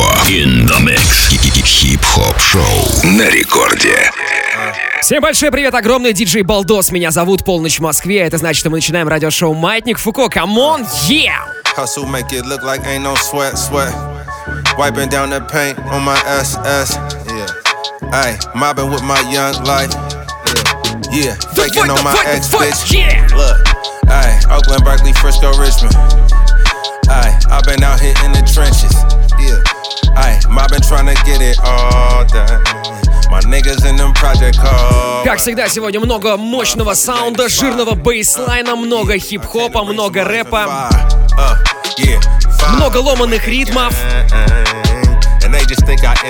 Марко. In the mix. Хип-хоп шоу на рекорде. Всем большой привет, огромный диджей Балдос. Меня зовут Полночь в Москве. Это значит, что мы начинаем радиошоу Маятник Фуко. Камон, yeah! Hustle make it look like ain't no sweat, sweat. Wiping down the paint on my SS. Yeah. Ay, mobbing with my young life. Yeah, faking on my ex bitch. Yeah! Look, ay, Oakland, Berkeley, Frisco, Richmond. Ay, I've been out here in the trenches. Get it all. Как всегда, сегодня много мощного саунда, жирного бейслайна, много хип-хопа, много рэпа, Uh, много ломаных ритмов.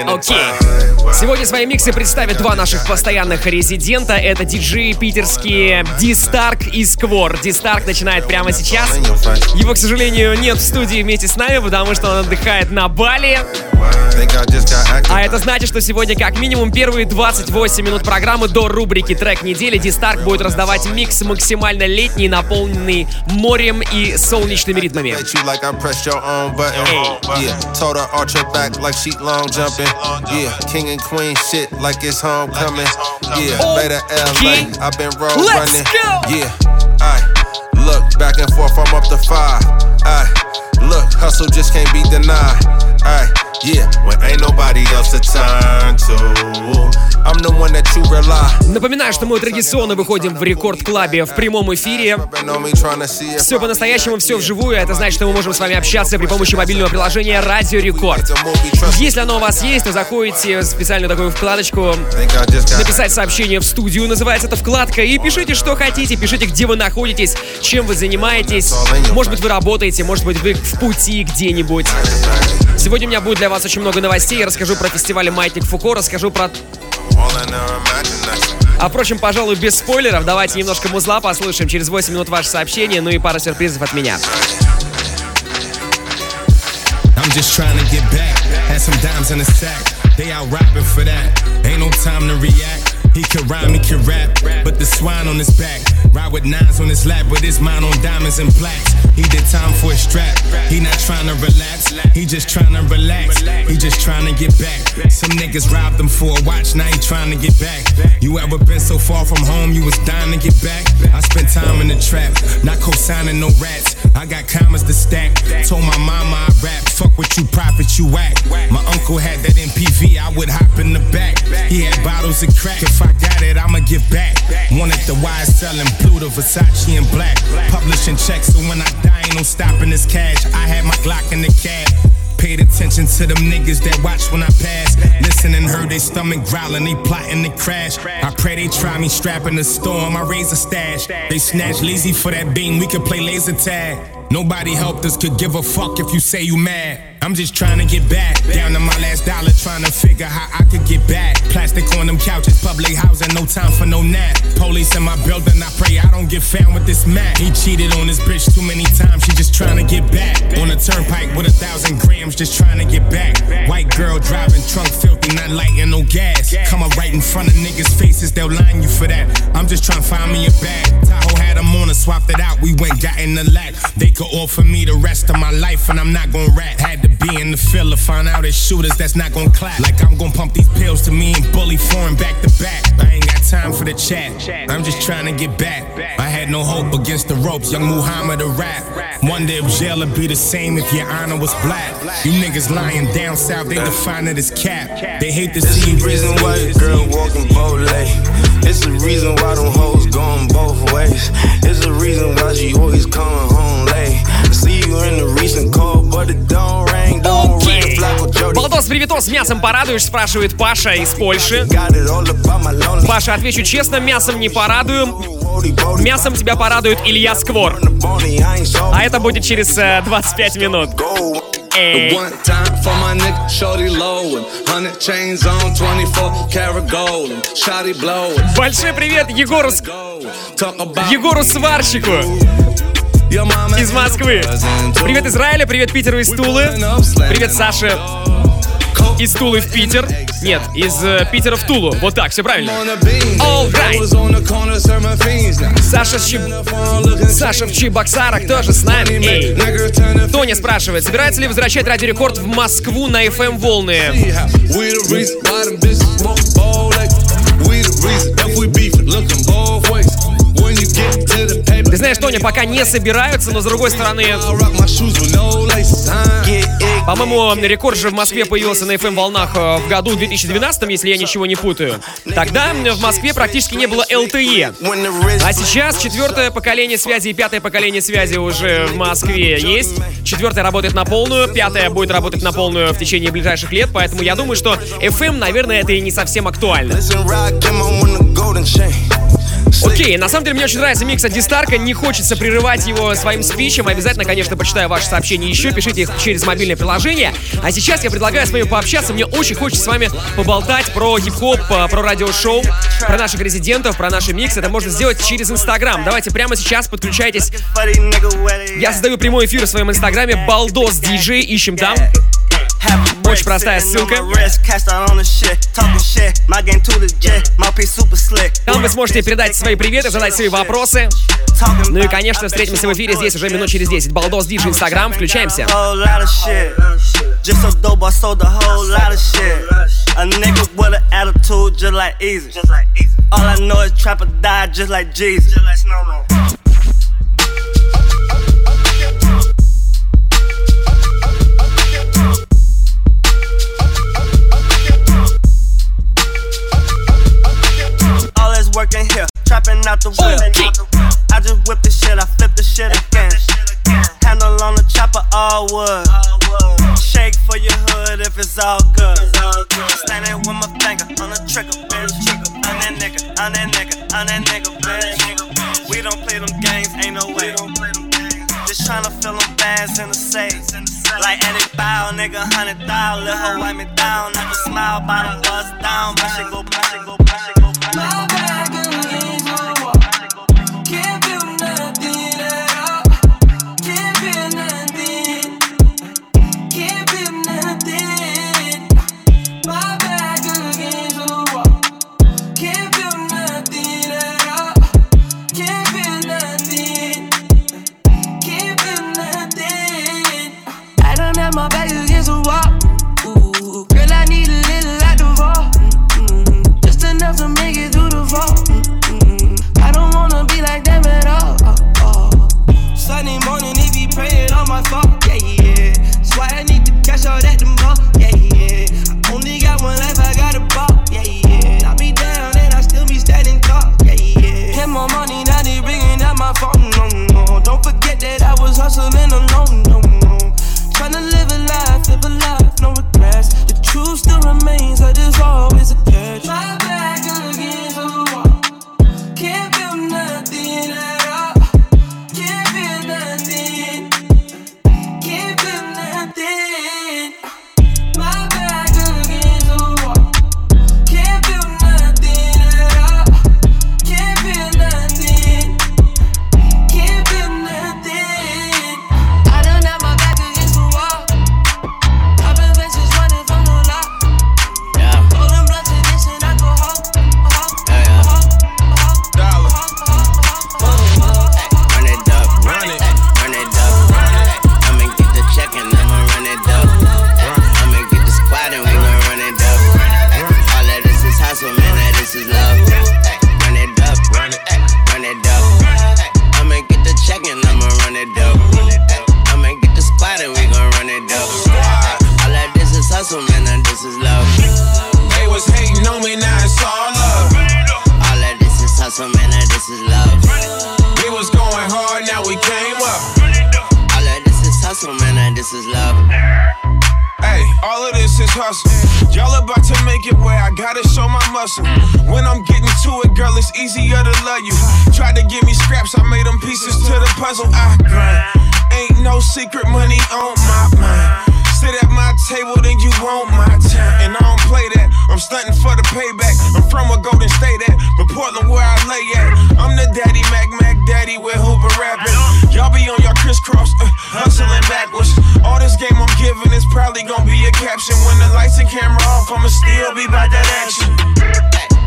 Окей. entertain. Сегодня свои миксы представят два наших постоянных резидента. Это диджеи питерские Ди Старк и Сквор. Ди Старк начинает прямо сейчас. Его, к сожалению, нет в студии вместе с нами, потому что он отдыхает на Бали. А это значит, что сегодня как минимум первые 28 минут программы до рубрики «Трек недели» Ди Старк будет раздавать микс максимально летний, наполненный морем и солнечными ритмами. Let queen shit like it's homecoming. Yeah, better LA, I've been road running. Yeah, I look back and forth, I'm up to five. I look, hustle just can't be denied. I yeah, when ain't nobody else to turn to. Напоминаю, что мы традиционно выходим в рекорд-клабе в прямом эфире. Все по-настоящему, все вживую. Это значит, что мы можем с вами общаться при помощи мобильного приложения Радио Рекорд. Если оно у вас есть, то заходите в специальную такую вкладочку написать сообщение в студию, называется эта вкладка, и пишите, что хотите, пишите, где вы находитесь, чем вы занимаетесь. Может быть, вы работаете, может быть, вы в пути где-нибудь. Сегодня у меня будет для вас очень много новостей. Я расскажу про фестиваль Маятник Фуко, расскажу про... А, впрочем, пожалуй, без спойлеров. Давайте немножко музла послушаем. Через 8 минут ваше сообщение, ну и пара сюрпризов от меня. They out rapping for that. Ain't no time to react. He can rhyme, he can rap, but the swine on his back. Ride with nines on his lap, with his mind on diamonds and plaques. He did time for a strap. He not trying to relax, he just trying to relax. He just trying to get back. Some niggas robbed him for a watch, now he trying to get back. You ever been so far from home, you was dying to get back? I spent time in the trap, not co-signing no rats. I got commas to stack. Told my mama I rap, fuck what you profit, you whack. My uncle had that MPV, I would hop in the back. He had bottles of crack. If I got it, I'ma give back. Wanted the wise selling blue to Versace and black. Publishing checks, so when I die, ain't no stopping this cash. I had my Glock in the cab. Paid attention to them niggas that watch when I pass. Listen and heard they stomach growling, they plotting to crash. I pray they try me strapping the storm, I raise a stash. They snatch lazy for that beam, we could play laser tag. Nobody helped us, could give a fuck if you say you mad. I'm just trying to get back. Down to my last dollar, trying to figure how I could get back. Plastic on them couches, public housing, no time for no nap. Police in my building, I pray I don't get found with this mat. He cheated on his bitch too many times, she just trying to get back. On the turnpike with a thousand grams, just trying to get back. White girl driving, trunk filthy, not lighting no gas. Come up right in front of niggas' faces, they'll line you for that. I'm just trying to find me a bag. Tahoe had on, swapped it out, we went, got in the lack. They could offer me the rest of my life, and I'm not gon' rat. Had to be in the field find out it's shooters that's not gon' clap. Like I'm gon' pump these pills to me and bully foreign back to back. I ain't got time for the chat. I'm just trying to get back. I had no hope against the ropes, young Muhammad a rap. Wonder if jail would be the same if your honor was black. You niggas lying down south, they define it as cap. They hate to see you reason why girl walking lane. It's the reason why them hoes going both ways. It's the reason why she always coming home late. See you in the recent call, but it don't ring, don't with Jody. Балдос, приветос, мясом порадуешь, спрашивает Паша из Польши. Паша, отвечу честно, мясом не порадую. Мясом тебя порадует Илья Сквор. А это будет через э, 25 минут. Эй. One time for my nigga, shorty low 100 chains on 24 karat gold shotty blow Большой привет Егору, Егору Сварщику из Москвы. Привет Израиля, привет Питеру из Тулы. Привет Саше из Тулы в Питер. Нет, из э, Питера в Тулу. Вот так, все правильно. All right. Саша, Чеб... Саша в Чебоксарах тоже с нами. Эй. Тоня спрашивает, собирается ли возвращать Радио Рекорд в Москву на FM волны? Ты знаешь, Тоня, пока не собираются, но с другой стороны... По-моему, рекорд же в Москве появился на FM волнах э, в году 2012, если я ничего не путаю. Тогда в Москве практически не было LTE. А сейчас четвертое поколение связи и пятое поколение связи уже в Москве есть. Четвертое работает на полную, пятое будет работать на полную в течение ближайших лет, поэтому я думаю, что FM, наверное, это и не совсем актуально. Окей, на самом деле мне очень нравится микс от Дистарка, не хочется прерывать его своим спичем. Обязательно, конечно, почитаю ваши сообщения еще, пишите их через мобильное приложение. А сейчас я предлагаю с вами пообщаться, мне очень хочется с вами поболтать про хип-хоп, э, про радиошоу, про наших резидентов, про наши миксы. Это можно сделать через Инстаграм. Давайте прямо сейчас подключайтесь. Я создаю прямой эфир в своем Инстаграме, Балдос Диджей, ищем там. Очень простая ссылка. Там вы сможете передать свои приветы, задать свои вопросы. Ну и, конечно, встретимся в эфире здесь уже минут через 10. Балдос Диджи Инстаграм, включаемся. Just so dope, I sold a whole lot of shit. A nigga with an attitude just like easy. All I know is trapper die just like Jesus. Trapping out the oh, whip. I just whip the shit, I flip the shit again. Handle on the chopper, all wood. Shake for your hood if it's all good. Standing with my finger on the trigger, bitch. I'm that nigga, I'm that nigga, I'm that nigga, bitch. We don't play them games, ain't no way. Just tryna fill them bands in the safe. Like Eddie Bow, nigga, hundred thousand. Let her wipe me down. Never smile, bottom bust down. Push it go, push it go, push it go, my baby against the wall. easier to love you. Tried to give me scraps, I made them pieces to the puzzle. I grind. Ain't no secret money on my mind. Sit at my table, then you want my time. And I don't play that. I'm stunting for the payback. I'm from a Golden State at, but Portland where I lay at. I'm the daddy Mac Mac daddy with Hoover rapping. Y'all be on your crisscross, uh, hustling backwards. All this game I'm giving is probably gonna be a caption. When the lights and camera off, I'ma still be by that action.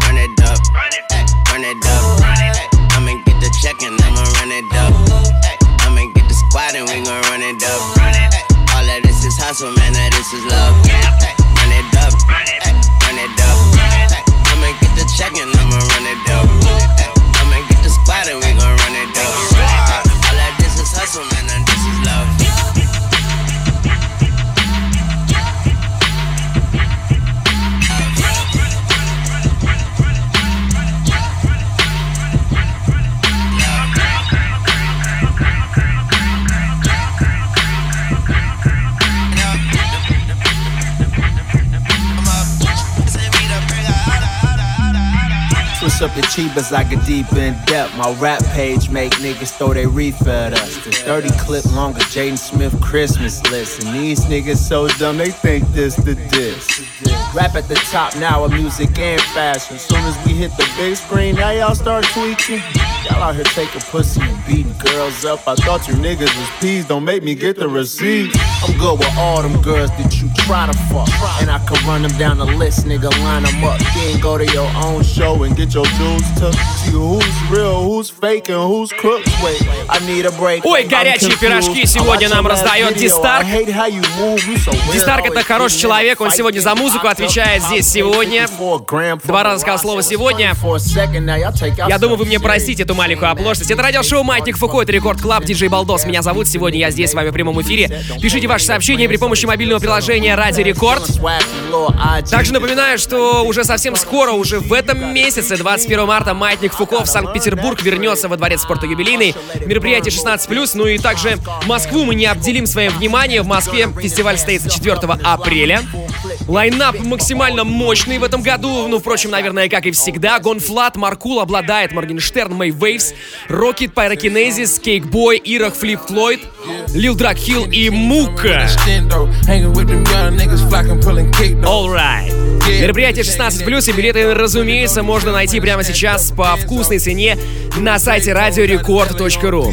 Run it up. Run it up run it up. I'ma get the check and I'ma run it up. I'ma get the squad and we gon' run it up. All of this is hustle, man, that this is love. Run it up, run it up. I'ma get the check and I'ma run it up. Up the cheapest, I get deep in depth. My rap page make niggas throw they reef at us. The 30 clip longer, Jaden Smith Christmas list. And these niggas so dumb, they think this the diss. Rap at the top now of music and fashion. Soon as we hit the big screen, now y'all start tweaking. Y'all out here taking pussy and beating girls up. I thought you niggas was peas, don't make me get the receipt. I'm good with all them girls that you try to fuck. And I can run them down the list, nigga, line them up. Then go to your own show and get your jewels took. See who's real, who's fake, and who's crooks. Wait, I need a break. Ой, горячие пирожки сегодня нам раздает. Дистарк. Дистарк это хороший человек, он сегодня за музыку отвечает здесь сегодня. Два раза сказал слово «сегодня». Я думаю, вы мне простите эту маленькую оплошность. Это радиошоу «Маятник Фуко», это Рекорд Клаб, диджей Балдос. Меня зовут, сегодня я здесь с вами в прямом эфире. Пишите ваши сообщения при помощи мобильного приложения «Радио Рекорд». Также напоминаю, что уже совсем скоро, уже в этом месяце, 21 марта, Маятник Фуко в Санкт-Петербург вернется во Дворец спорта юбилейный. Мероприятие 16+, ну и также Москву мы не обделим своим вниманием. В Москве фестиваль состоится 4 апреля. Lineup максимально мощный в этом году, ну, впрочем, наверное, как и всегда. GONE.Fludd, Маркул, Обладает, Моргенштерн, May Wave$, Rocket, Pyrokinesis, Cakeboy, IROH, Флип Флойд, Lildrughill и Мукка. All right. Мероприятие 16+, и билеты, разумеется, можно найти прямо сейчас по вкусной цене на сайте radiorecord.ru.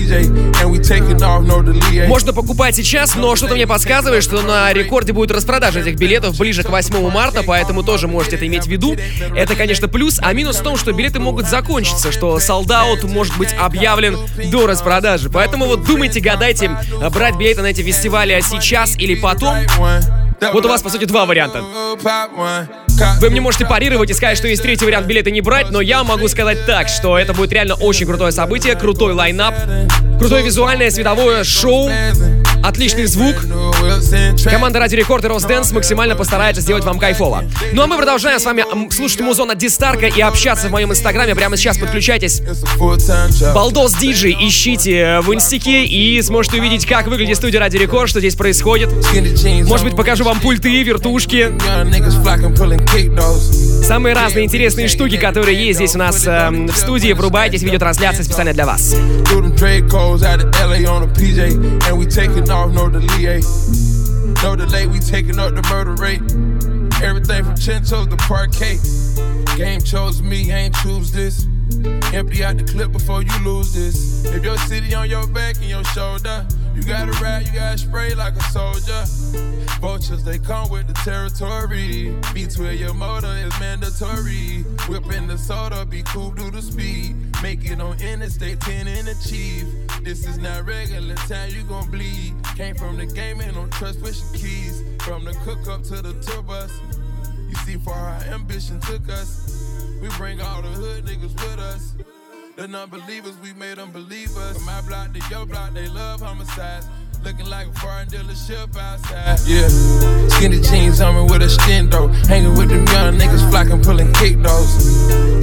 Можно покупать сейчас, но что-то мне подсказывает, что на рекорде будет распродажа этих билетов ближе к 8 марта, поэтому тоже можете это иметь в виду. Это, конечно, плюс, а минус в том, что билеты могут закончиться, что солдаут может быть объявлен до распродажи. Поэтому вот думайте, гадайте, брать билеты на эти фестивали сейчас или потом. Вот у вас, по сути, два варианта. Вы мне можете парировать и сказать, что есть третий вариант билеты не брать, но я могу сказать так, что это будет реально очень крутое событие, крутой лайнап, крутое визуальное световое шоу, отличный звук. Команда Ради Рекорд и Росденс максимально постарается сделать вам кайфово. Ну а мы продолжаем с вами слушать музон от Дистарка и общаться в моем инстаграме. Прямо сейчас подключайтесь. Балдос Диджей ищите в инстике и сможете увидеть, как выглядит студия Ради Рекорд, что здесь происходит. Может быть, покажу вам пульты, вертушки, самые разные интересные штуки, которые есть здесь у нас эм, в студии. Врубайтесь, видеотрансляция специально для вас. Off, no delay. No delay, we taking up the murder rate. Everything from Chinchos to Parquet. Game chose me, ain't choose this. Empty out the clip before you lose this. If your city on your back and your shoulder, you gotta ride, you gotta spray like a soldier. Vultures, they come with the territory. Between your motor is mandatory. Whipping the soda, be cool, do the speed. Make it on Interstate 10 and achieve. This is not regular time, you gon' bleed. Came from the game and don't trust with your keys. From the cook up to the tour bus. You see, far our ambition took us. We bring all the hood niggas with us. The non-believers, we made them believe us. From my block to your block, they love homicides. Looking like a foreign dealership outside. Yeah, skinny jeans on me with a stendo. Hanging with them young niggas flocking, pulling kick those.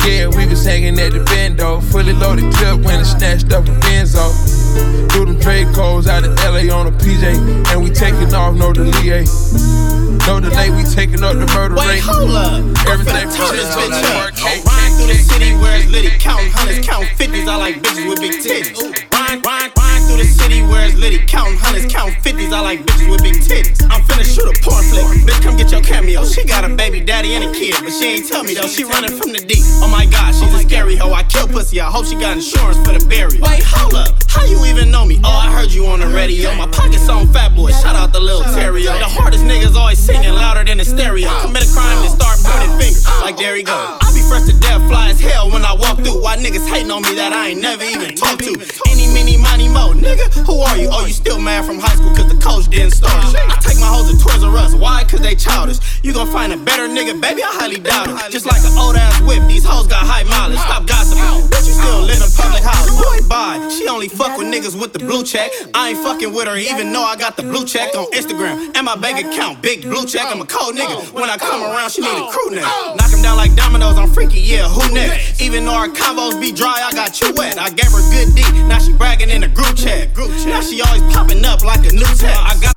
Yeah, we was hanging at the bendo. Fully loaded clip when it snatched up a Benzo. Threw them trade codes out of LA on a PJ. And we taking off, no delay. No delay, we taking up the murder Wait, rate. hold up. Everything I'm from turn this bitch to up. Parquet. Ride through the city where it's litty, counting hundreds, counting fifties. I like bitches with big titties. Ride, ride, ride through the city where it's litty, counting hundreds, counting fifties. I like bitches with big titties. I'm finna shoot a porn flick. Bitch, come get your cameo. She got a baby daddy and a kid, but she ain't tell me though. She running from the deep. Oh my god, she's a scary hoe. I kill pussy. I hope she got insurance for the burial. Wait, hold up. How you even know me? Oh, I heard you on the radio. My pockets on fat boy. Shout out the little Terrio. The hardest niggas always singing louder than the stereo. Commit a crime and start pointing fingers. Like there he goes. I be fresh to death, fly as hell when I walk through. Why niggas hating on me that I ain't never even talked to? Any, mini, money, mo, nigga. Who are you? Oh, you still mad from high school cause the coach didn't start. I take my hoes they childish. You gon' find a better nigga, baby? I highly doubt it. Just like an old ass whip, these hoes got high mileage. Stop gossiping. Bitch, you still live in public house. Boy, bye. She only fuck with niggas with the blue check. I ain't fucking with her even though I got the blue check on Instagram. And my bank account, big blue check. I'm a cold nigga. When I come around, she need a crew neck. Knock him down like dominoes, I'm freaky, yeah, who next? Even though our combos be dry, I got you wet. I gave her good D, now she bragging in the group chat. Now she always popping up like a new tech. I got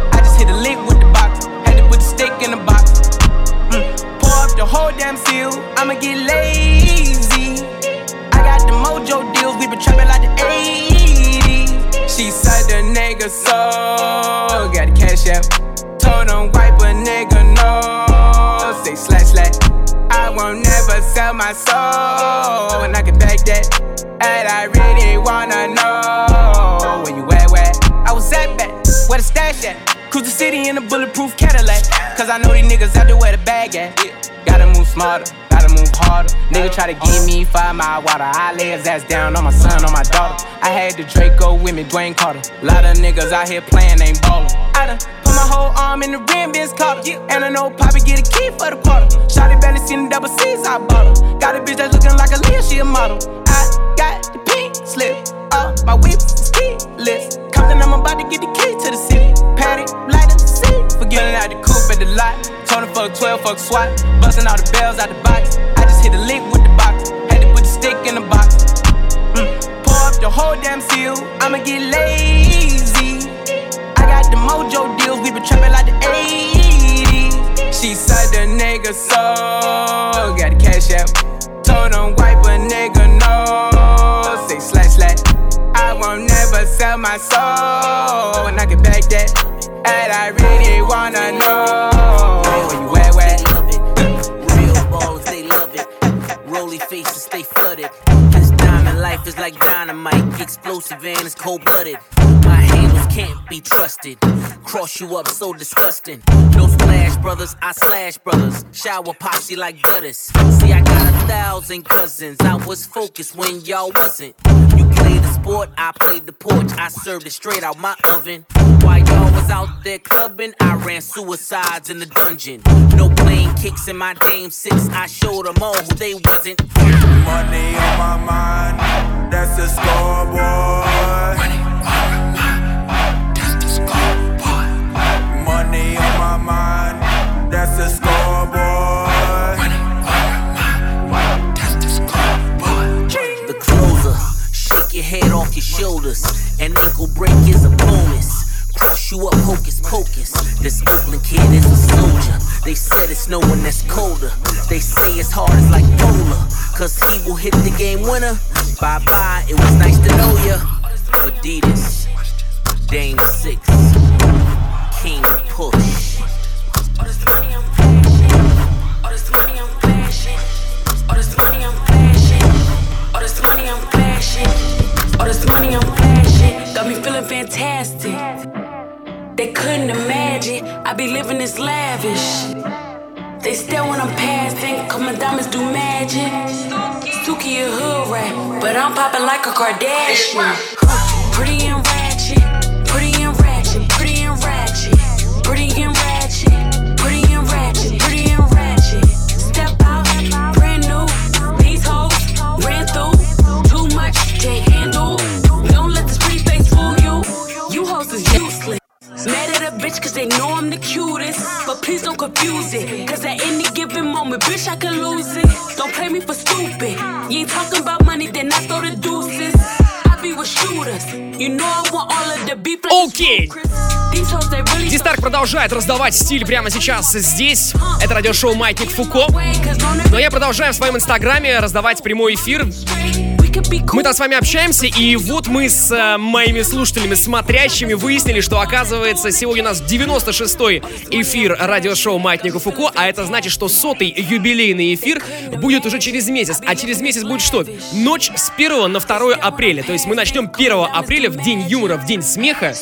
Hit a lick with the box, had to put the stick in the box. Mm. Pour up the whole damn seal, I'ma get lazy. I got the mojo deals, we been trapping like the 80s. She said the nigga so, got the cash out. Told him wipe a nigga no, say slash slash. I won't never sell my soul, and I can back that. And I really wanna know where you at, where I was at back, where the stash at. Cruise the city in a bulletproof Cadillac. Cause I know these niggas out there where the bag at. Gotta move smarter, gotta move harder. Nigga try to give me five mile water. I lay his ass down on my son, on my daughter. I had the Draco with me, Dwayne Carter. Lot of niggas out here playing, ain't ballin'. I done put my whole arm in the rim, Vince Carter. And I know Poppy get a key for the quarter. Shotty barely seen the double C's, I bought her. Got a bitch that's looking like a Leah, she a model. I got the pink slip. Uh, my whip is keyless. Compton, I'm about to get the key fuck 12, fuck SWAT. Busting all the bells out the box. I just hit a lick with the box. Had to put the stick in the box. Mm. Pour up the whole damn seal. I'ma get lazy. I got the mojo deals. We been trapping like the 80s. She said the nigga so. Got the cash out. Told him wipe a nigga no. Say slash slash. I won't never sell my soul, and I can back that. And I really wanna know where you at? Real ballers, they love it. Roly faces, stay flooded. This diamond life is like dynamite, explosive and it's cold blooded. My handles can't be trusted. Cross you up so disgusting. No splash brothers, I slash brothers. Shower posse like gutters. See, I got a thousand cousins. I was focused when y'all wasn't. You played the sport, I played the porch. I served it straight out my oven. While y'all was out there clubbing, I ran suicides in the dungeon. No playing kicks in my game six. I showed them all who they wasn't. Money on my mind, that's the scoreboard. Money on my mind, that's the scoreboard. The closer, shake your head off your shoulders. An ankle break is a Cross you up, hocus pocus. This Oakland kid is a soldier. They said it's no one that's colder. They say it's hard as like polar. Cause he will hit the game winner. Bye bye, it was nice to know ya. Adidas, Dame 6, King Push. Living this lavish. They stare when I'm passing, cause my diamonds do magic. Suki a hood rat, but I'm popping like a Kardashian. Pretty they know I'm the cutest. But please don't confuse it. Cause at any given moment, bitch, I can lose it. Don't play me for stupid. You ain't talking about money, then I throw the deuces. I be with shooters. Окей. Дистарк продолжает раздавать стиль прямо сейчас здесь. Это радиошоу Маятник Фуко. Но я продолжаю в своем инстаграме раздавать прямой эфир мы там с вами общаемся, и вот мы с э, моими слушателями, смотрящими, выяснили, что оказывается сегодня у нас 96-й эфир радиошоу Маятника Фуко, а это значит, что сотый юбилейный эфир будет уже через месяц. А через месяц будет что? Ночь с 1 на 2 апреля. То есть мы начнем 1 апреля в день юмора, в день смеха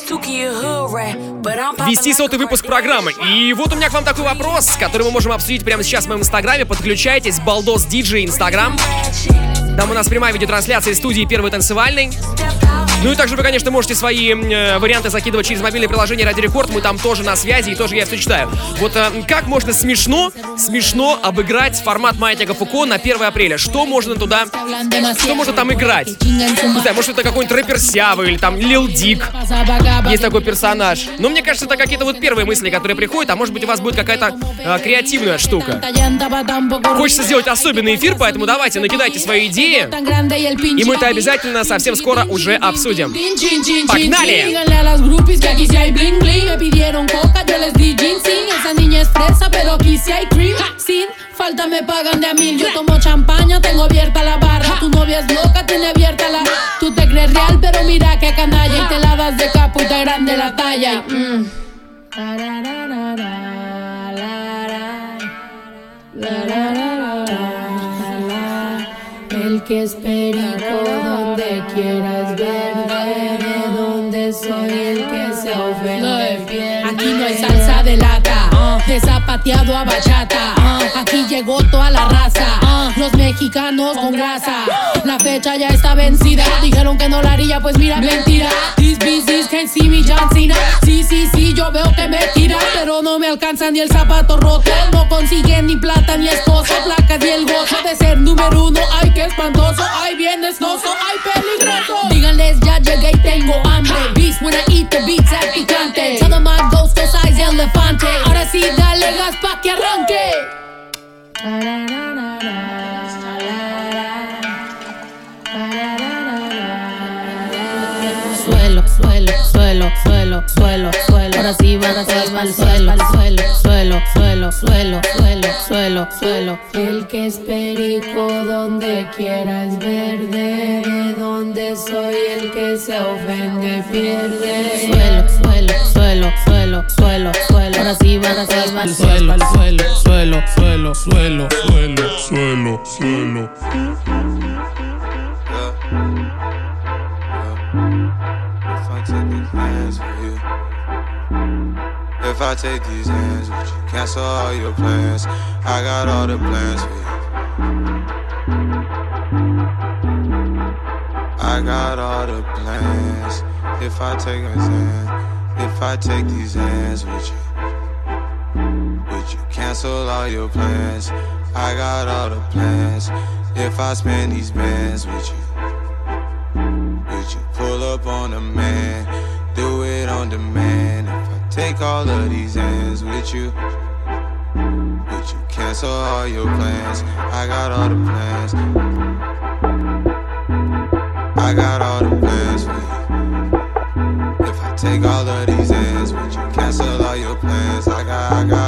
вести сотый выпуск программы. И вот у меня к вам такой вопрос, который мы можем обсудить прямо сейчас в моем инстаграме. Подключайтесь, Балдос Диджей Инстаграм. Там у нас прямая видеотрансляция из студии Первой танцевальной. Ну и также вы, конечно, можете свои э, варианты закидывать через мобильное приложение Ради Рекорд. Мы там тоже на связи и тоже я все читаю. Вот э, как можно смешно, смешно обыграть формат Маятника Фуко на 1 апреля? Что можно туда, что можно там играть? Не знаю, может это какой-нибудь рэпер Сявы или там Лил Дик. Есть такой персонаж. Но мне кажется, это какие-то вот первые мысли, которые приходят, а может быть у вас будет какая-то э, креативная штука. Хочется сделать особенный эфир, поэтому давайте накидайте свои идеи. И мы это обязательно совсем скоро уже обсудим. обсудим. ¡Pagnalia! Díganle a las groupies que aquí si hay bling bling. Me pidieron coca, yo les di ginseng. Esa niña es fresa, pero aquí si hay cream. Sin falta me pagan de a mil. Yo tomo champaña, tengo abierta la barra. Tu novia es loca, tiene abierta la. Tú te crees real, pero mira que canalla. Y te la das de capo y te grande la talla. Mm. El que es perico donde quieras ver de donde soy el que se ofende. Aquí no hay salsa de lata, de zapateado a bachata. Aquí llegó toda la raza, los mexicanos con grasa. La fecha ya está vencida, dijeron que no la haría, pues mira, mentira. These business can see me John Cena. Sí, sí, sí, yo veo que me tira, pero no me alcanza ni el zapato roto. No consiguen ni plata ni esposo, placas ni el gozo de ser número uno. Ay, qué espantoso, ay, bien esnoso, ay, peligroso. Díganles, ya llegué y tengo hambre. Beast when I eat the beats at picante. Tell them ghost size elefante. Ahora sí, dale gas pa' que arranque. Suelo, suelo, suelo, suelo, suelo, suelo. Ahora sí va a suelo, suelo, suelo, suelo, suelo, suelo, suelo, suelo. El que es perico donde quiera es verde. De donde soy el que se ofende pierde. Suelo, suelo, suelo, suelo, suelo, suelo. Ahora sí va a ser al suelo, suelo, suelo, suelo, suelo, suelo, suelo, suelo. If I take these hands, would you cancel all your plans? I got all the plans for you. I got all the plans. If I take these hands, if I take these hands, would you? Would you cancel all your plans? I got all the plans. If I spend these bands with you, would you pull up on a man? Do it on demand. If I take all of these hands with you, would you cancel all your plans? I got all the plans. I got all the plans for you. If I take all of your plans? I got, I got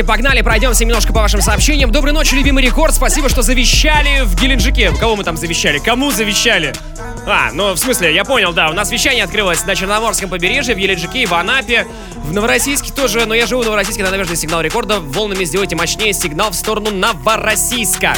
давайте погнали, пройдемся немножко по вашим сообщениям. Доброй ночи, любимый рекорд. Спасибо, что завещали в Геленджике. Кого мы там завещали? Кому завещали? А, ну, в смысле, я понял, да. У нас вещание открылось на Черноморском побережье, в Геленджике в Анапе. В Новороссийске тоже, но я живу в Новороссийске, надо наверное, сигнал рекорда. Волнами сделайте мощнее сигнал в сторону Новороссийска.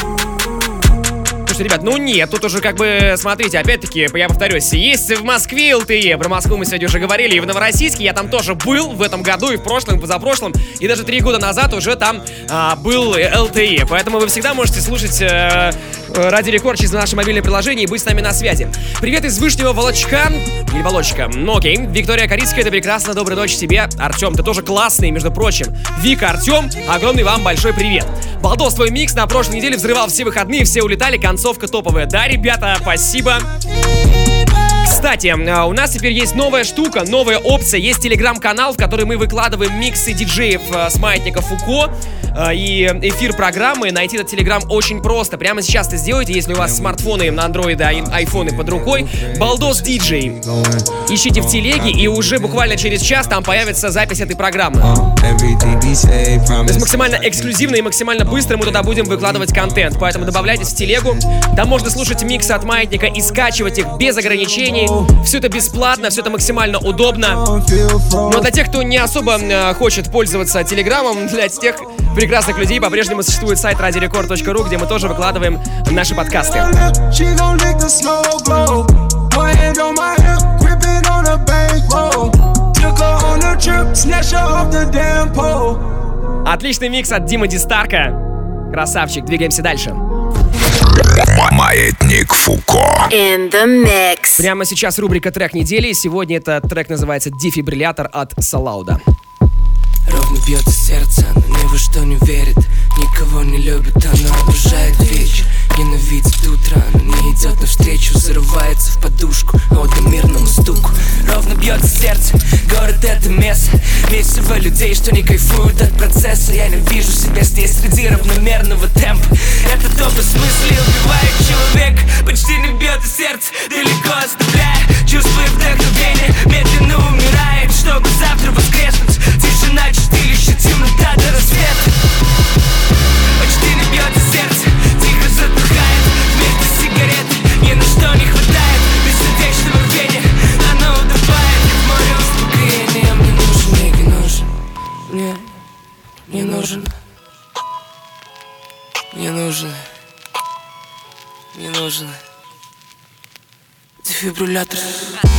Слушайте, ребят, ну нет, тут уже как бы, смотрите, опять-таки, я повторюсь, есть в Москве ЛТЕ, про Москву мы сегодня уже говорили, и в Новороссийске я там тоже был в этом году, и в прошлом, и позапрошлом, и даже три года назад уже там а, был ЛТЕ, поэтому вы всегда можете слушать э, Ради Рекорд через наше мобильное приложение и быть с нами на связи. Привет из Вышнего Волочка, или Волочка, ну окей, Виктория Корицкая, это прекрасно, доброй ночи тебе, Артем, ты тоже классный, между прочим. Вика, Артем, огромный вам большой привет. Балдос, твой микс на прошлой неделе взрывал все выходные, все улетали, концовка топовая. Да, ребята, спасибо. Кстати, а, у нас теперь есть новая штука, новая опция. Есть телеграм-канал, в который мы выкладываем миксы диджеев а, с маятника Фуко а, и эфир программы. Найти этот телеграм очень просто. Прямо сейчас это сделайте, если у вас смартфоны на андроиды, айфоны под рукой. Балдос диджей. Ищите в телеге, и уже буквально через час там появится запись этой программы. То есть максимально эксклюзивно и максимально быстро мы туда будем выкладывать контент. Поэтому добавляйтесь в телегу. Там можно слушать миксы от маятника и скачивать их без ограничений. Все это бесплатно, все это максимально удобно. Но для тех, кто не особо э, хочет пользоваться Телеграмом, для тех прекрасных людей по-прежнему существует сайт радиорекорд.ру, где мы тоже выкладываем наши подкасты. Отличный микс от Димы Дистарка. Красавчик, двигаемся дальше. Маятник Фуко. In the mix. Прямо сейчас рубрика «Трек недели». Сегодня этот трек называется «Дефибриллятор» от Салауда. Ровно бьется сердце, оно ни во что не верит Никого не любит, оно обожает вечер Ненавидит утро, оно не идет навстречу Зарывается в подушку, от мирному стуку Ровно бьется сердце, город это место Месиво людей, что не кайфуют от процесса. Я не вижу себя здесь среди равномерного темпа. Это только смысле убивает человека Почти не бьет сердце, далеко оставляя Чувствуя вдохновение, медленно умирает Чтобы завтра воскреснуть cuatro letras.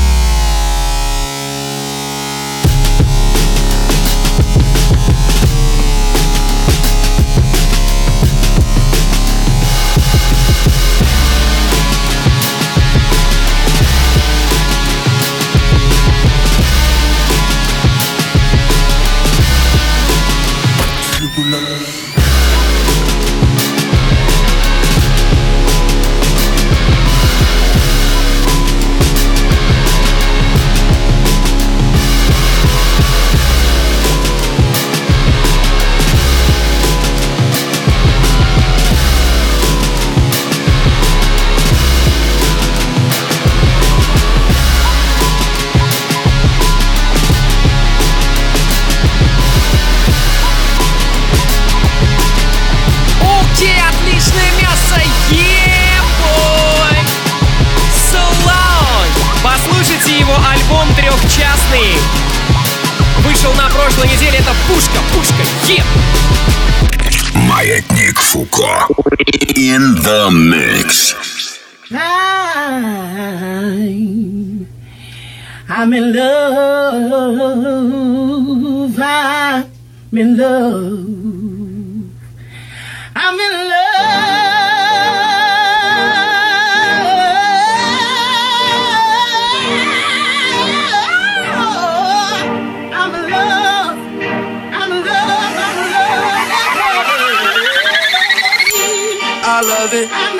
time. I'm in love. I'm in love. I'm in love. I love it.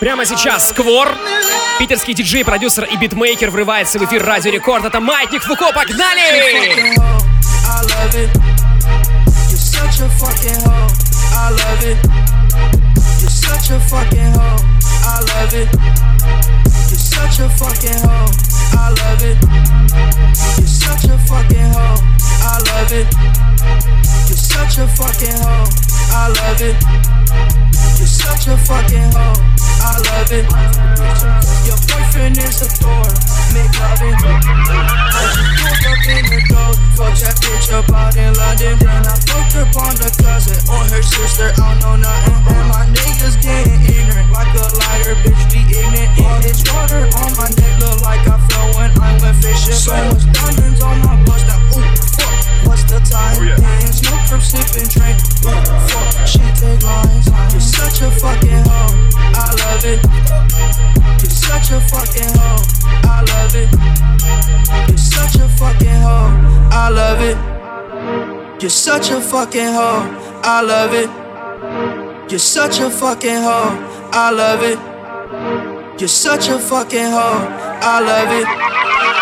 Прямо сейчас Сквор, питерский диджей, продюсер и битмейкер врывается в эфир Радио Рекорд. Это Маятник Фуко, погнали! I love it. You're such a fucking hoe. I love it. You're such a fucking hoe. I love it. Your boyfriend is a Thor. Make loving. I just pulled up in the door. Fuck that bitch up out in London. Then I fucked up on the cousin or her sister. I don't know nothing. And my niggas getting ignorant like a liar. Bitch, be ignorant. All this water on my neck look like I fell when I went fishing. So much diamonds on my bust. That ooh, fuck. The time? Oh, yeah. Hands, no perp sipping train. Ooh, fuck. She take lines. You're such a fucking hoe. I love it. You're such a fucking hoe. I love it. You're such a fucking hoe. I love it. You're such a fucking hoe. I love it. You're such a fucking hoe. I love it. You're such a fucking hoe. I love it.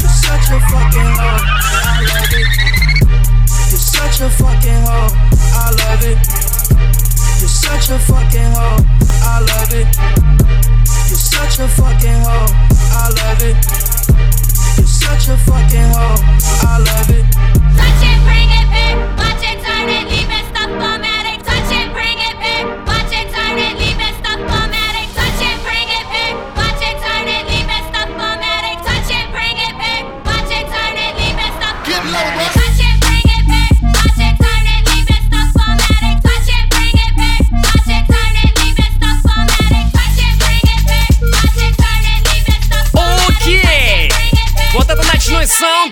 You're such a fucking hoe. I love it. You're such a fucking hoe. I love it. You're such a fucking hoe. I love it. You're such a fucking hoe. I love it. You're such a fucking hoe. I love it. Touch it, bring it back. Watch it, turn it, leave it, stuff formatting.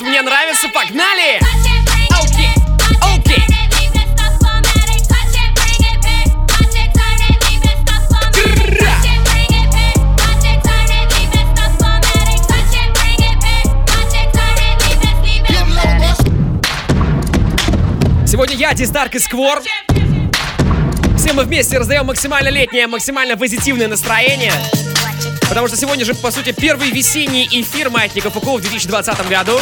Мне нравится, погнали! Окей, окей. Сегодня я, Диздарк и Сквор. Все мы вместе раздаем максимально летнее, максимально позитивное настроение. Потому что сегодня же, по сути, первый весенний эфир Маятника Фуко в 2020 году.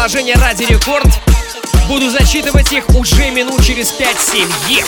Приложения Ради Рекорд. Буду зачитывать их уже минут через 5-7. Yeah.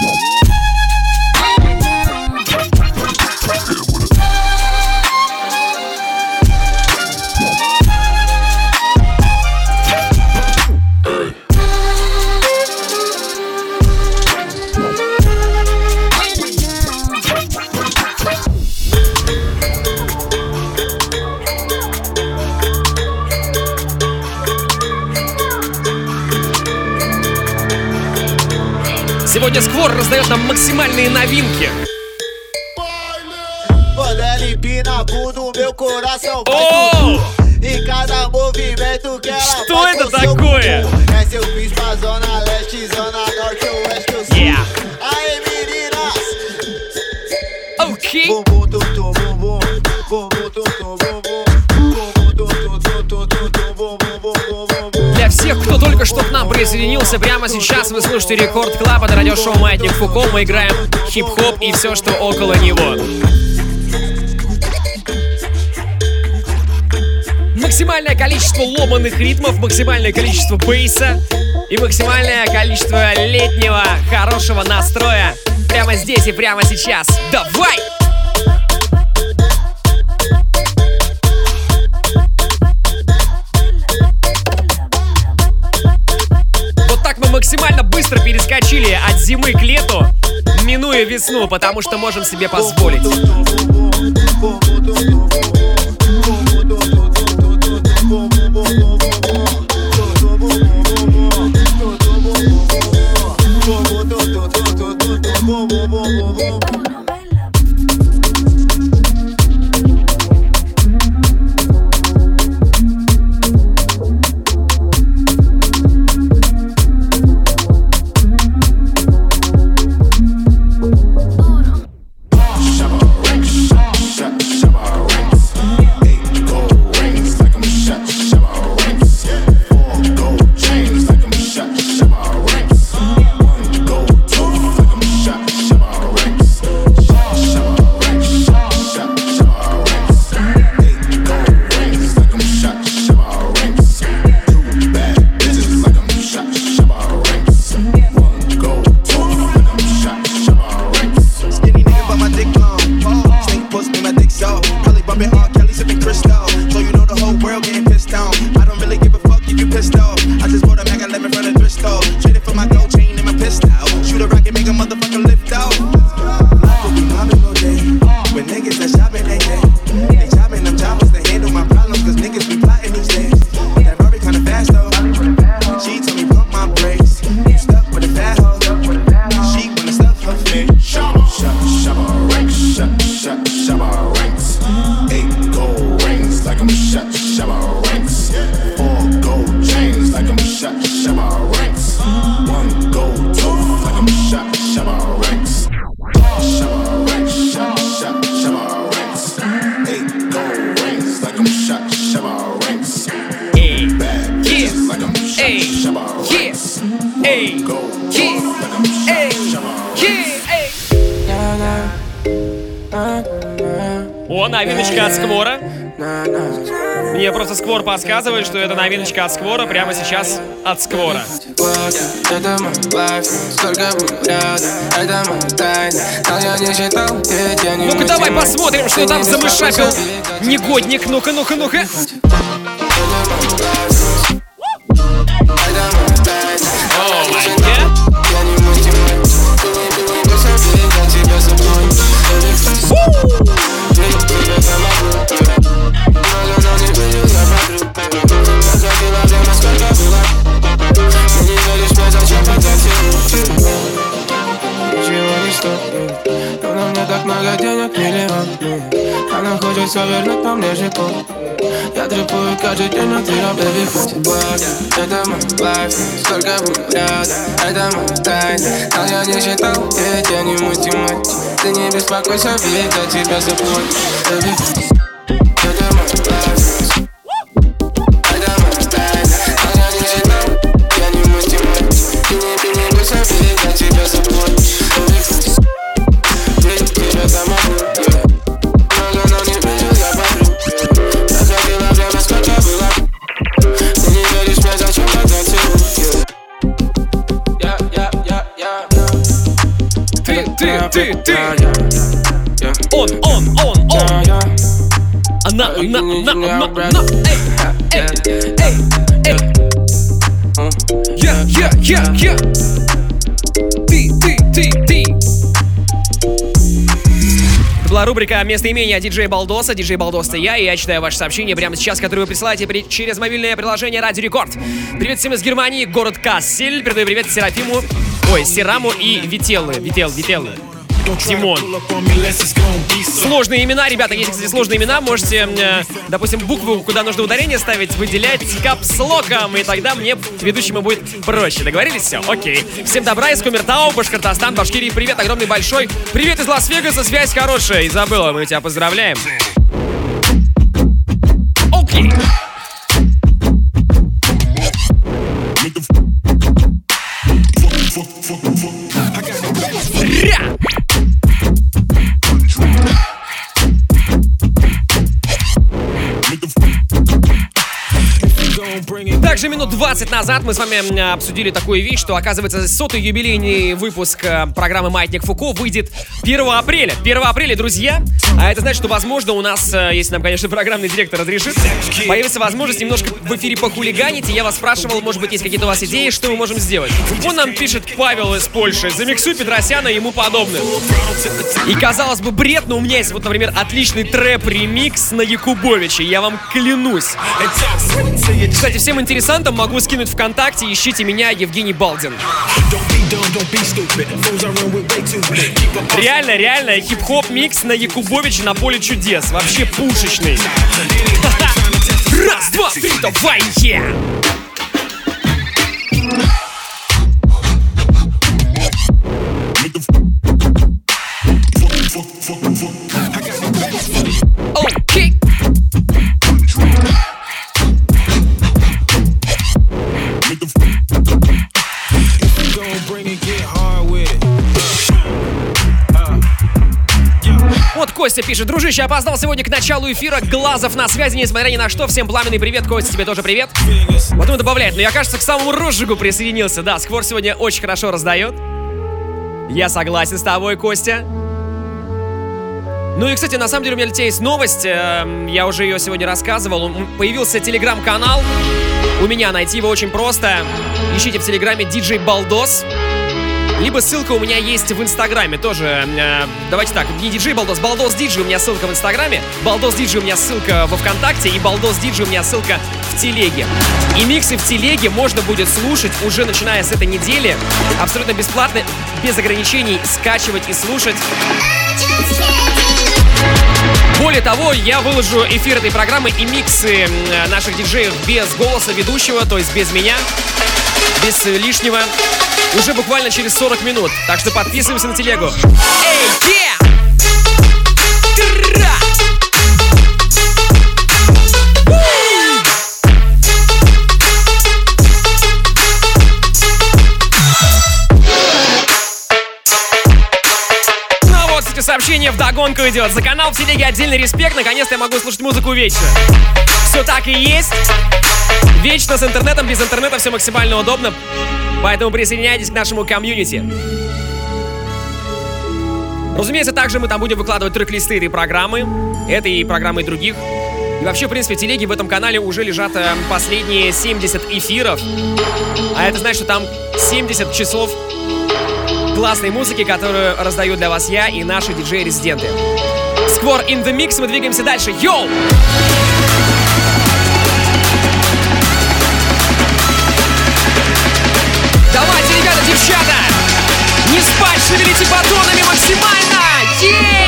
Bye. максимальные новинки. Quando ela empina a bunda, o meu coração vai Oh! tudo. Em cada movimento que ela Что faz это com seu такое? bumbum. É seu всех, кто только что к нам присоединился, прямо сейчас вы слушаете Рекорд Клаб, это радиошоу Маятник Фуко, мы играем хип-хоп и все, что около него. Максимальное количество ломаных ритмов, максимальное количество бейса и максимальное количество летнего хорошего настроя прямо здесь и прямо сейчас. Давай! Перескочили от зимы к лету, минуя весну, потому что можем себе позволить. Новиночка от Сквора прямо сейчас от Сквора. Ну-ка давай посмотрим, что там замышапил негодник. Ну-ка, ну-ка, ну-ка. Миллион Она хочет все вернуть, но мне же Я трепую каждый день, но ты на бэби Это мой лайф, сколько буду рядом Это моя тайна, но я не считал Ведь я не математик Ты не беспокойся, ведь я тебя заплачу Бэби Ты, ты. Он, он, он, он. Она, на, на, на, на. Эй, эй, эй, эй. Я, я, я, я. Ты, ты, ты, ты. Это была рубрика «Местоимение» от диджея Балдоса. Диджей Балдос это я, и я читаю ваши сообщения прямо сейчас, которые вы присылаете при- через мобильное приложение Радио Рекорд. Привет всем из Германии, город Кассель. Передаю привет Серафиму. Ой, Сераму и Вителлы. Вител, Вителлы. Тимон. Сложные имена, ребята, если, кстати, сложные имена, можете, э, допустим, букву, куда нужно ударение ставить, выделять капслоком, и тогда мне, ведущему, будет проще. Договорились? Все, окей. Всем добра из Кумертау, Башкортостан, Башкирии. Привет огромный большой. Привет из Лас-Вегаса, связь хорошая. Изабелла, мы тебя поздравляем. Также минут 20 назад мы с вами обсудили такую вещь, что, оказывается, сотый юбилейный выпуск э, программы «Маятник Фуко» выйдет 1 апреля. 1 апреля, друзья. А это значит, что, возможно, у нас, э, если нам, конечно, программный директор разрешит, появится возможность немножко в эфире похулиганить. И я вас спрашивал, может быть, есть какие-то у вас идеи, что мы можем сделать. Он нам пишет Павел из Польши. Замиксуй Петросяна и ему подобных. И, казалось бы, бред, но у меня есть, вот, например, отличный трэп-ремикс на Якубовича. Я вам клянусь. Кстати, всем интересантам могу скинуть ВКонтакте. Ищите меня, Евгений Балдин. Реально, реально, хип-хоп микс на Якубовича на поле чудес. Вообще пушечный. Раз, два, три, давай, yeah! Костя пишет, дружище, опоздал сегодня к началу эфира, Глазов на связи, несмотря ни на что. Всем пламенный привет, Костя, тебе тоже привет. Вот он добавляет, но я, кажется, к самому розжигу присоединился. Да, Сквор сегодня очень хорошо раздает. Я согласен с тобой, Костя. Ну и, кстати, на самом деле у меня для тебя есть новость. эм, Я уже ее сегодня рассказывал. Появился телеграм-канал. У меня найти его очень просто. Ищите в телеграме DJ Балдос. Либо ссылка у меня есть в Инстаграме тоже. э, давайте так, не диджей Балдос, Балдос Диджи у меня ссылка в Инстаграме, Балдос Диджи у меня ссылка во Вконтакте и Балдос Диджи у меня ссылка в Телеге. И миксы в Телеге можно будет слушать уже начиная с этой недели. Абсолютно бесплатно, без ограничений, скачивать и слушать. Более того, я выложу эфир этой программы и миксы наших диджеев без голоса ведущего, то есть без меня, без лишнего, уже буквально через 40 минут. Так что подписываемся на телегу. Эй, yeah! Ну а сообщение в догонку идет. За канал в телеге отдельный респект. Наконец-то я могу слушать музыку вечно. Все так и есть. Вечно с интернетом, без интернета все максимально удобно. Поэтому присоединяйтесь к нашему комьюнити. Разумеется, также мы там будем выкладывать трек-листы этой программы, этой и программы других. И вообще, в принципе, в телеге в этом канале уже лежат э, последние 70 эфиров. А это значит, что там 70 часов классной музыки, которую раздаю для вас я и наши диджеи-резиденты. Сквор in the mix, мы двигаемся дальше. Йоу! Давайте, шевелите батонами максимально! Е!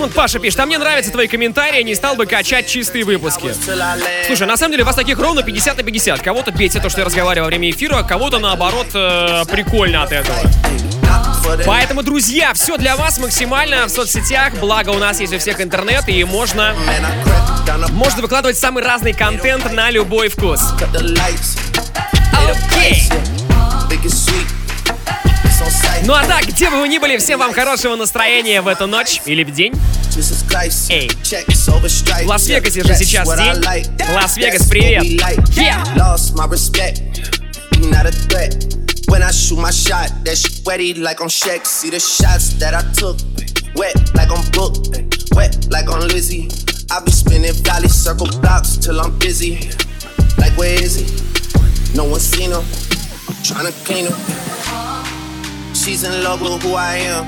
Вот Паша пишет, а мне нравятся твои комментарии, не стал бы качать чистые выпуски. Слушай, на самом деле вас таких ровно 50 на 50. Кого-то бесит то, что я разговариваю во время эфира, а кого-то наоборот э, прикольно от этого. Поэтому, друзья, все для вас максимально в соцсетях. Благо, у нас есть у всех интернет, и можно, можно выкладывать самый разный контент на любой вкус. Окей. Ну а так, где бы вы ни были, всем вам хорошего настроения в эту ночь или в день. Эй, в Лас-Вегасе же сейчас день. Лас-Вегас, привет. Yeah. When I shoot my shot, that shit wetty like on Shaq. See the shots that I took, wet like on Book, wet like on Lizzie. I be spinning valley circle blocks till I'm busy. Like where is he? No one seen him. Tryna clean him. She's in love with who I am.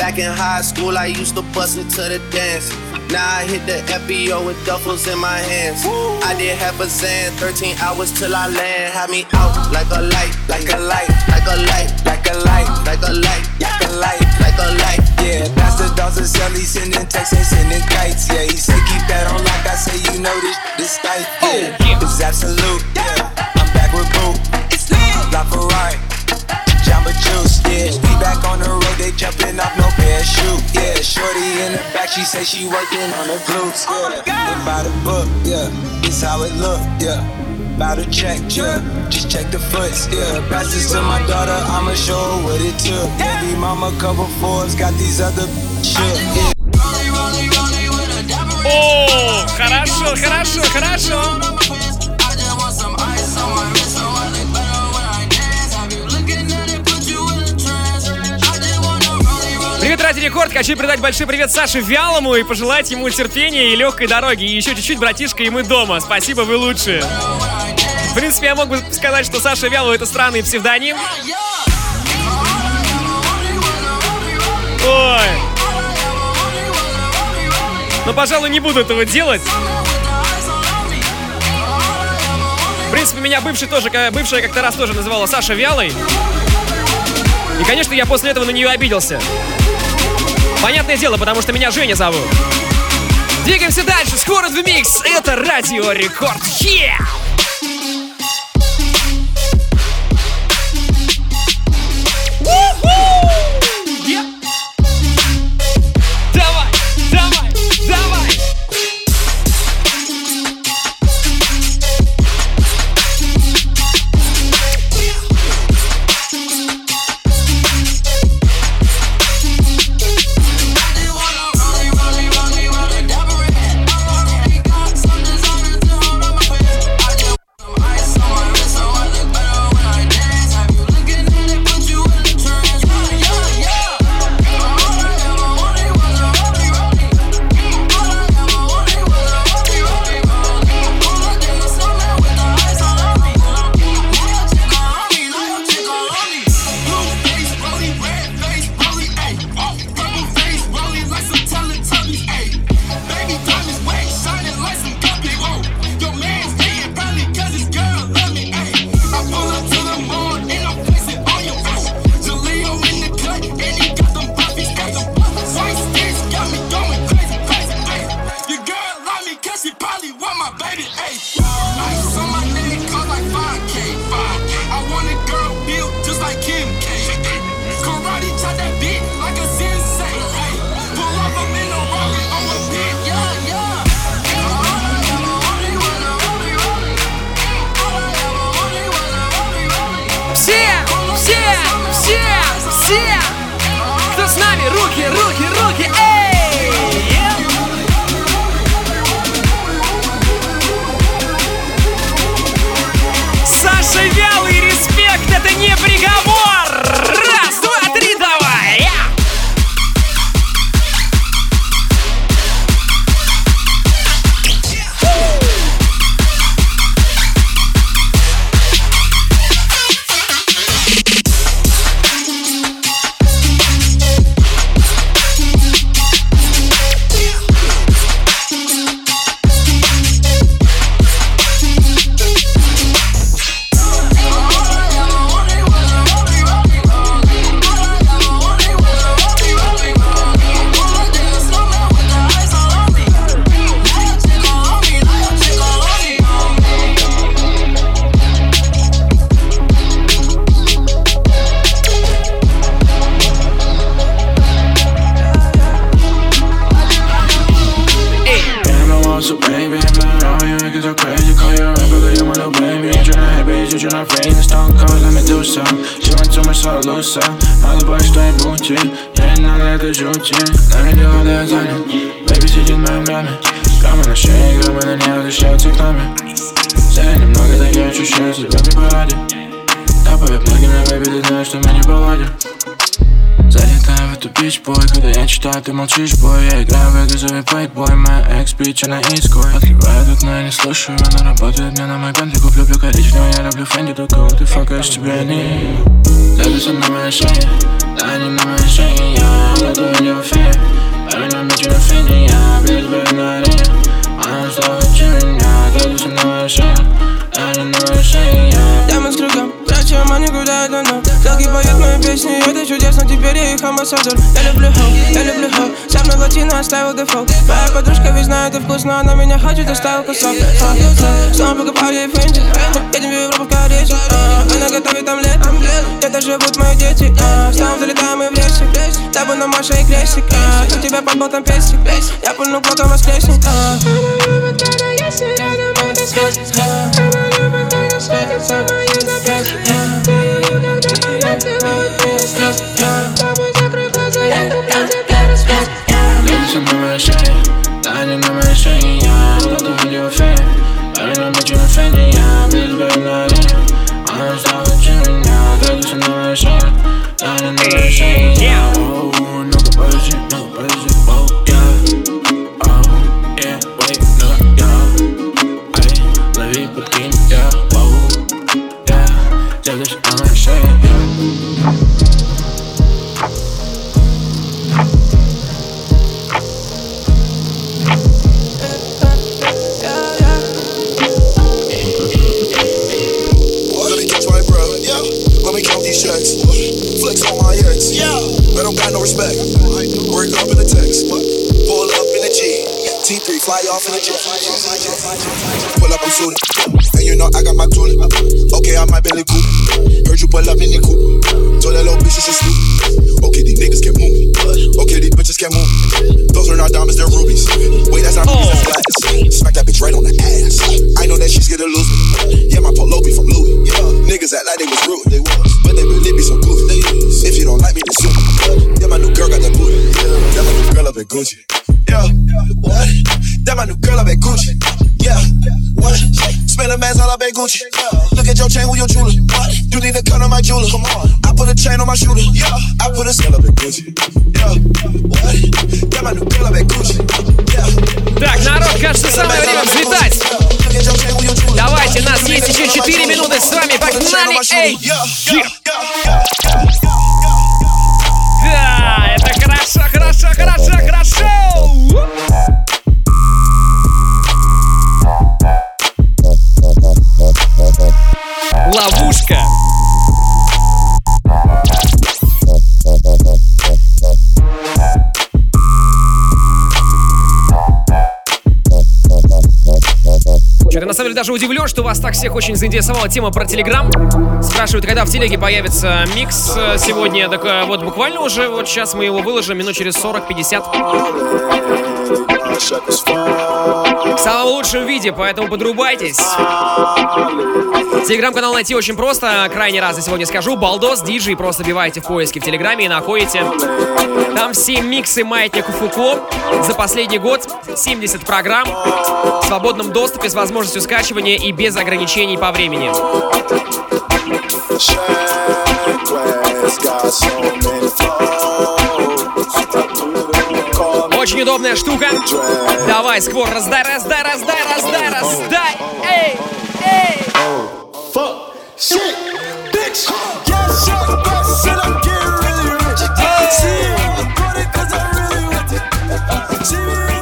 Back in high school, I used to bust into the dance. Now I hit the FBO with duffels in my hands. I did half a Zan, 13 hours till I land. Had me out like a light, like a light, like a light, like a light, like a light, like a light, like a light. Yeah, Pastor Dawson Sally sending texts and sending kites. Yeah, he say keep that on like I say, you know this, this tight. Yeah, it's absolute. Yeah, I'm back with Boo. It's LaFerrari. Jamba Juice, yeah. We back on the road, they jumping off no parachute. Yeah, shorty in the back, she say she working on her glutes. Yeah, and by the book, yeah. This how it look, yeah. About to check, yeah. Just check the foots, yeah. Pass this to my daughter, I'ma show her what it took. Baby mama cover fours, got these other shit, yeah. О, хорошо, хорошо, хорошо. Привет, Ради Рекорд! Хочу передать большой привет Саше Вялому и пожелать ему терпения и легкой дороги. И еще чуть-чуть, братишка, и мы дома. Спасибо, вы лучшие. В принципе, я мог бы сказать, что Саша Вялов это странный псевдоним. Ой. Но, пожалуй, не буду этого делать. В принципе, меня бывший тоже, бывшая как-то раз тоже называла Саша Вялой. И, конечно, я после этого на нее обиделся. Понятное дело, потому что меня Женя зовут. Двигаемся дальше. Скоро в микс. Это Радио Рекорд. Yeah! Когда я читаю, ты молчишь, бой Я играю в эту зови плейтбой Моя экс-бича на иской Открываю окно, я не слушаю Она работает мне на мой бенд Я куплю коричневый, я люблю Фэнди Только вот ты факаешь, тебе не Лежится на моей шее Да, не на моей шее Я готов не в эфире Baby, на мече на фене Я без бэби на арене песни, это чудесно, теперь я их амбассадор Я люблю хоу, я люблю хоу, сам на латино оставил дефолт. Твоя подружка ведь знает, это вкусно, она меня хочет, оставил кусок. Снова покупаю ей фэнди, едем в Европу в а, Она готовит омлет, это живут мои дети Снова залетаем мы в лесик, табу на Маша и Крестик У тебя под ботом пестик, я пульну плотом воскресник. Она любит, когда я рядом, это сказка Она любит, когда светятся мои запястья самом деле даже удивлен, что вас так всех очень заинтересовала тема про Телеграм. Спрашивают, когда в телеге появится микс э, сегодня. Так э, вот буквально уже вот сейчас мы его выложим минут через 40-50. В самом лучшем виде, поэтому подрубайтесь. Телеграм-канал найти очень просто. Крайний раз я сегодня скажу. Балдос, диджей. Просто биваете в поиске в Телеграме и находите. Там все миксы Маятника Фуко. За последний год 70 программ в свободном доступе с возможностью скачивания и без ограничений по времени. Очень удобная штука. Давай, Сквор, раздай, раздай, раздай, раздай, раздай. Эй, эй. Fuck, shit, bitch. Yeah, shit, bust it, I'm getting really rich. See me on the party 'cause I'm really with it. See me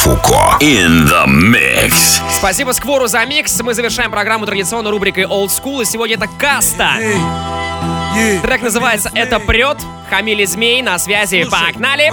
Фуко. In the mix. Спасибо Сквору за микс. Мы завершаем программу традиционной рубрикой Old School. И сегодня это Каста. Трек называется «Это прет». Хамили Змей на связи. Погнали!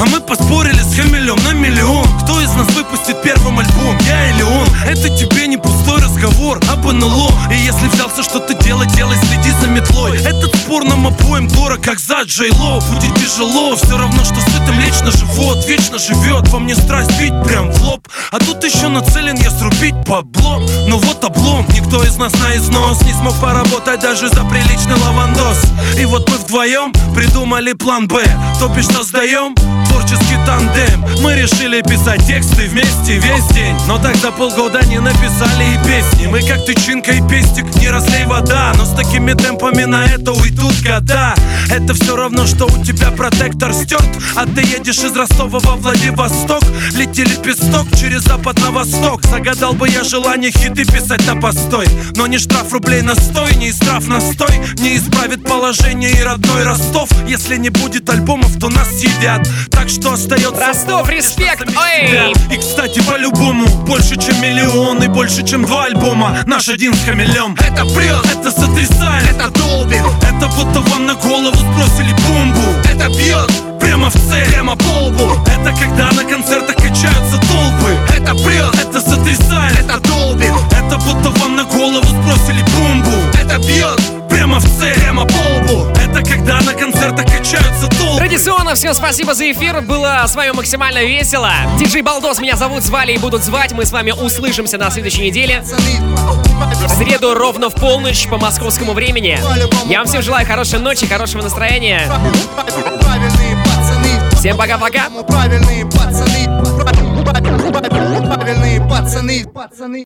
А мы поспорили с Хамилем на миллион. Кто из нас выпустит первым альбом, я или он? Это тебе не пустой разговор об НЛО. И если взялся что-то делать, делай, следи за метлой. Этот спор нам обоим дорог, как за Джей Ло Будет тяжело, все равно, что с этим лично живот. Вечно живет, во мне страсть бить прям в лоб. А тут еще нацелен я срубить бабло. Но вот облом, никто из нас на износ Не смог поработать даже за приличный лавандос. И вот мы вдвоем придумали план Б. То бишь создаем творческий тандем. Мы решили писать тексты вместе весь день. Но так за полгода не написали и песни. Мы как тычинка и пестик, не разлей вода. Но с такими темпами на это уйдут года. Это все равно, что у тебя протектор стерт А ты едешь из Ростова во Владивосток. Лети лепесток через запад на восток. Загадал бы я желание хиты писать на постой. Но не штраф рублей на стой, не истрав на стой Не исправит положение и родной Ростов Если не будет альбомов, то нас съедят. Так что остается Ростов, респект, ой! И, кстати, по-любому Больше, чем миллион и больше, чем два альбома. Наш один с хамелем Это прет, это сотрясает, это долбит! Это будто вам на голову сбросили бомбу. Это бьет! Прямо в цель, прямо по лбу. Это когда на концертах качаются толпы. Это прет, это сотрясает, это долбит! Это будто вам на голову сбросили бомбу. Это бьет! Прямо в цель, прямо по лбу Это когда на концертах качаются толпы Традиционно всем спасибо за эфир. Было с вами максимально весело. Диджей Балдос меня зовут, звали и будут звать. Мы с вами услышимся на следующей неделе. В среду ровно в полночь по московскому времени. Я вам всем желаю хорошей ночи, хорошего настроения. Всем пока-пока. Правильные пацаны, правильные пацаны, пацаны.